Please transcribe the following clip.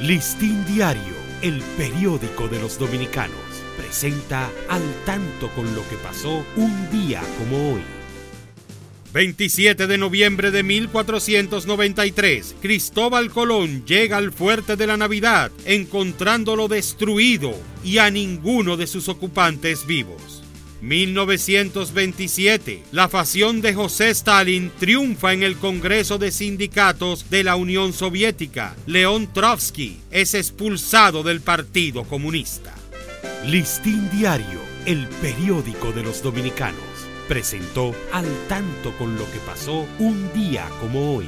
Listín Diario, el periódico de los dominicanos, presenta al tanto con lo que pasó un día como hoy. 27 de noviembre de 1493, Cristóbal Colón llega al fuerte de la Navidad, encontrándolo destruido y a ninguno de sus ocupantes vivos. 1927, la facción de José Stalin triunfa en el Congreso de Sindicatos de la Unión Soviética. León Trotsky es expulsado del Partido Comunista. Listín Diario, el periódico de los dominicanos, presentó al tanto con lo que pasó un día como hoy.